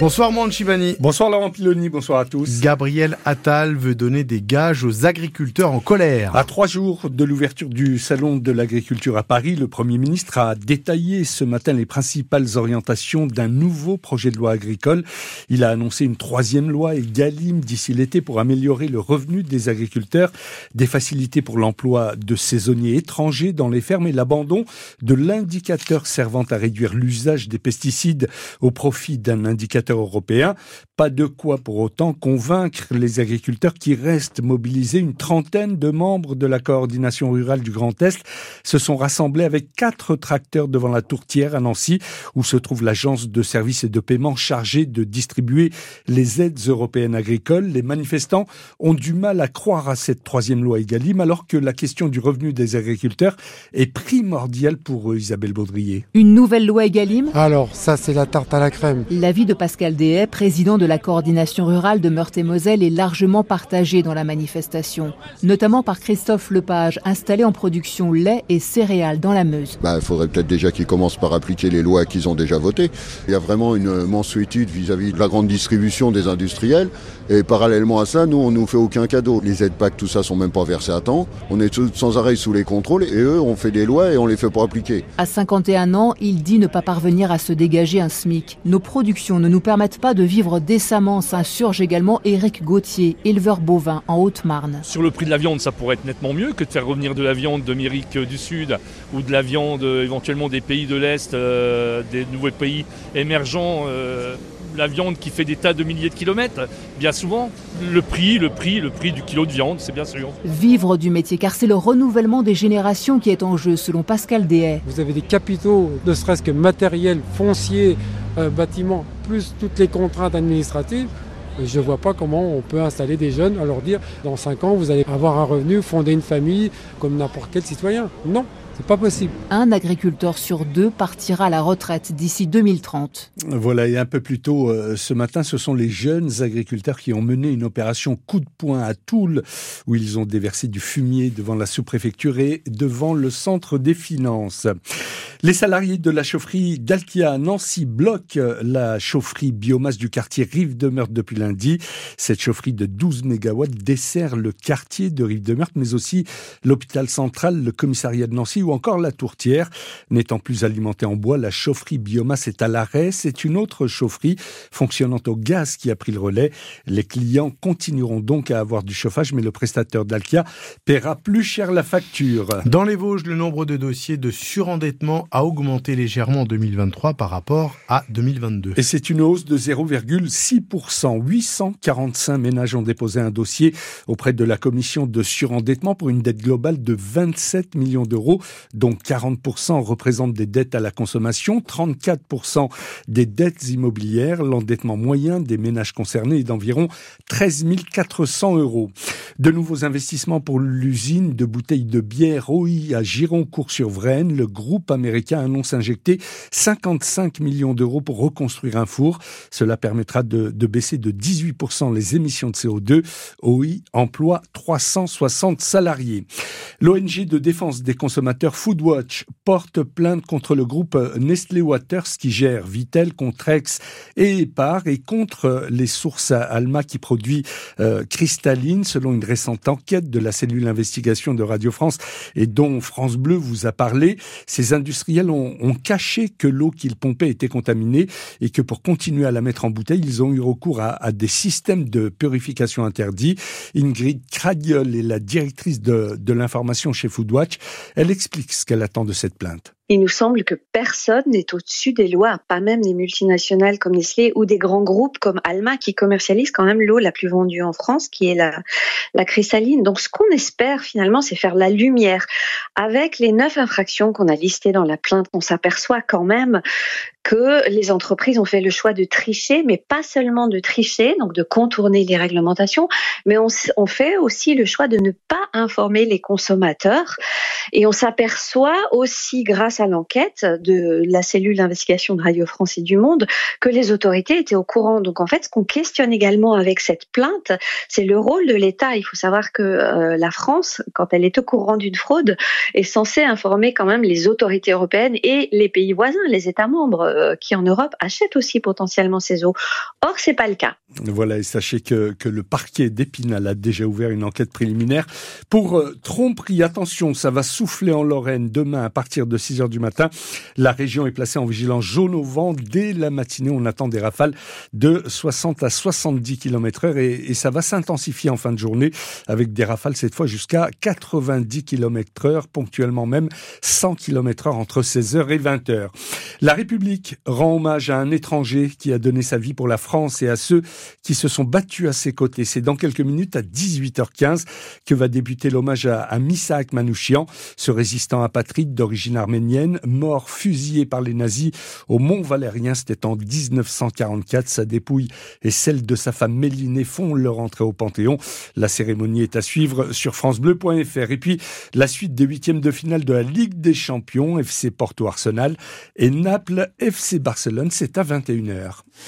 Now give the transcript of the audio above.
Bonsoir Chibani. Bonsoir Laurent Piloni, bonsoir à tous. Gabriel Attal veut donner des gages aux agriculteurs en colère. À trois jours de l'ouverture du Salon de l'agriculture à Paris, le Premier ministre a détaillé ce matin les principales orientations d'un nouveau projet de loi agricole. Il a annoncé une troisième loi EGalim d'ici l'été pour améliorer le revenu des agriculteurs, des facilités pour l'emploi de saisonniers étrangers dans les fermes et l'abandon de l'indicateur servant à réduire l'usage des pesticides au profit d'un indicateur européen. Pas de quoi pour autant convaincre les agriculteurs qui restent mobilisés. Une trentaine de membres de la coordination rurale du Grand Est se sont rassemblés avec quatre tracteurs devant la tourtière à Nancy, où se trouve l'agence de services et de paiement chargée de distribuer les aides européennes agricoles. Les manifestants ont du mal à croire à cette troisième loi Egalim, alors que la question du revenu des agriculteurs est primordiale pour eux, Isabelle Baudrier. Une nouvelle loi Egalim? Alors, ça, c'est la tarte à la crème. L'avis de Pascal Pascal président de la coordination rurale de Meurthe-et-Moselle, est largement partagé dans la manifestation, notamment par Christophe Lepage, installé en production lait et céréales dans la Meuse. Bah, il faudrait peut-être déjà qu'ils commencent par appliquer les lois qu'ils ont déjà votées. Il y a vraiment une mensuétude vis-à-vis de la grande distribution des industriels. Et parallèlement à ça, nous, on nous fait aucun cadeau. Les aides PAC, tout ça, sont même pas versés à temps. On est sans arrêt sous les contrôles et eux, on fait des lois et on les fait pas appliquer. À 51 ans, il dit ne pas parvenir à se dégager un SMIC. Nos productions ne nous permettent pas de vivre décemment, s'insurge également Éric Gauthier, éleveur bovin en Haute-Marne. Sur le prix de la viande, ça pourrait être nettement mieux que de faire revenir de la viande d'Amérique du Sud ou de la viande euh, éventuellement des pays de l'Est, euh, des nouveaux pays émergents. Euh, la viande qui fait des tas de milliers de kilomètres, bien souvent, le prix, le prix, le prix du kilo de viande, c'est bien sûr. Vivre du métier, car c'est le renouvellement des générations qui est en jeu, selon Pascal Dehay. Vous avez des capitaux, ne serait-ce que matériels, fonciers, euh, bâtiments, plus toutes les contraintes administratives. Je ne vois pas comment on peut installer des jeunes à leur dire dans 5 ans vous allez avoir un revenu, fonder une famille comme n'importe quel citoyen. Non, pas possible. Un agriculteur sur deux partira à la retraite d'ici 2030. Voilà, et un peu plus tôt euh, ce matin, ce sont les jeunes agriculteurs qui ont mené une opération coup de poing à Toul, où ils ont déversé du fumier devant la sous-préfecture et devant le centre des finances. Les salariés de la chaufferie d'Alkia Nancy bloquent la chaufferie biomasse du quartier Rive de Meurthe depuis lundi. Cette chaufferie de 12 MW dessert le quartier de Rive de Meurthe, mais aussi l'hôpital central, le commissariat de Nancy ou encore la tourtière. N'étant plus alimentée en bois, la chaufferie biomasse est à l'arrêt. C'est une autre chaufferie fonctionnant au gaz qui a pris le relais. Les clients continueront donc à avoir du chauffage, mais le prestataire d'Alkia paiera plus cher la facture. Dans les Vosges, le nombre de dossiers de surendettement a augmenté légèrement en 2023 par rapport à 2022. Et c'est une hausse de 0,6%. 845 ménages ont déposé un dossier auprès de la commission de surendettement pour une dette globale de 27 millions d'euros, dont 40% représentent des dettes à la consommation, 34% des dettes immobilières. L'endettement moyen des ménages concernés est d'environ 13 400 euros. De nouveaux investissements pour l'usine de bouteilles de bière OI à Gironcourt-sur-Vraine. Le groupe américain américain annonce injecter 55 millions d'euros pour reconstruire un four. Cela permettra de, de baisser de 18% les émissions de CO2. OI emploie 360 salariés. L'ONG de défense des consommateurs Foodwatch porte plainte contre le groupe Nestlé Waters qui gère Vitel, Contrex et Epar et contre les sources Alma qui produit euh, cristalline selon une récente enquête de la cellule investigation de Radio France et dont France Bleu vous a parlé. Ces industries ont, caché que l'eau qu'ils pompaient était contaminée et que pour continuer à la mettre en bouteille, ils ont eu recours à, des systèmes de purification interdits. Ingrid Cradiol est la directrice de l'information chez Foodwatch. Elle explique ce qu'elle attend de cette plainte il nous semble que personne n'est au-dessus des lois, pas même les multinationales comme Nestlé ou des grands groupes comme Alma qui commercialisent quand même l'eau la plus vendue en France, qui est la, la cristalline. Donc ce qu'on espère finalement, c'est faire la lumière. Avec les neuf infractions qu'on a listées dans la plainte, on s'aperçoit quand même que les entreprises ont fait le choix de tricher, mais pas seulement de tricher, donc de contourner les réglementations, mais on, fait aussi le choix de ne pas informer les consommateurs. Et on s'aperçoit aussi, grâce à l'enquête de la cellule d'investigation de Radio France et du Monde, que les autorités étaient au courant. Donc en fait, ce qu'on questionne également avec cette plainte, c'est le rôle de l'État. Il faut savoir que euh, la France, quand elle est au courant d'une fraude, est censée informer quand même les autorités européennes et les pays voisins, les États membres euh, qui en Europe achètent aussi potentiellement ces eaux. Or, c'est pas le cas. Voilà, et sachez que, que le parquet d'Épinal a déjà ouvert une enquête préliminaire pour euh, tromperie. Attention, ça va souffler en Lorraine demain à partir de 6 heures du matin. La région est placée en vigilance jaune au vent dès la matinée. On attend des rafales de 60 à 70 km heure et, ça va s'intensifier en fin de journée avec des rafales cette fois jusqu'à 90 km heure, ponctuellement même 100 km heure entre 16h et 20h. La République rend hommage à un étranger qui a donné sa vie pour la France et à ceux qui se sont battus à ses côtés. C'est dans quelques minutes à 18h15 que va débuter l'hommage à, à Misak Manouchian, ce résistant apatride d'origine arménienne, mort fusillé par les nazis au Mont Valérien. C'était en 1944. Sa dépouille et celle de sa femme Mélinée font leur entrée au Panthéon. La cérémonie est à suivre sur francebleu.fr. Et puis, la suite des huitièmes de finale de la Ligue des Champions, FC Porto Arsenal et Naples FC Barcelone, c'est à 21h.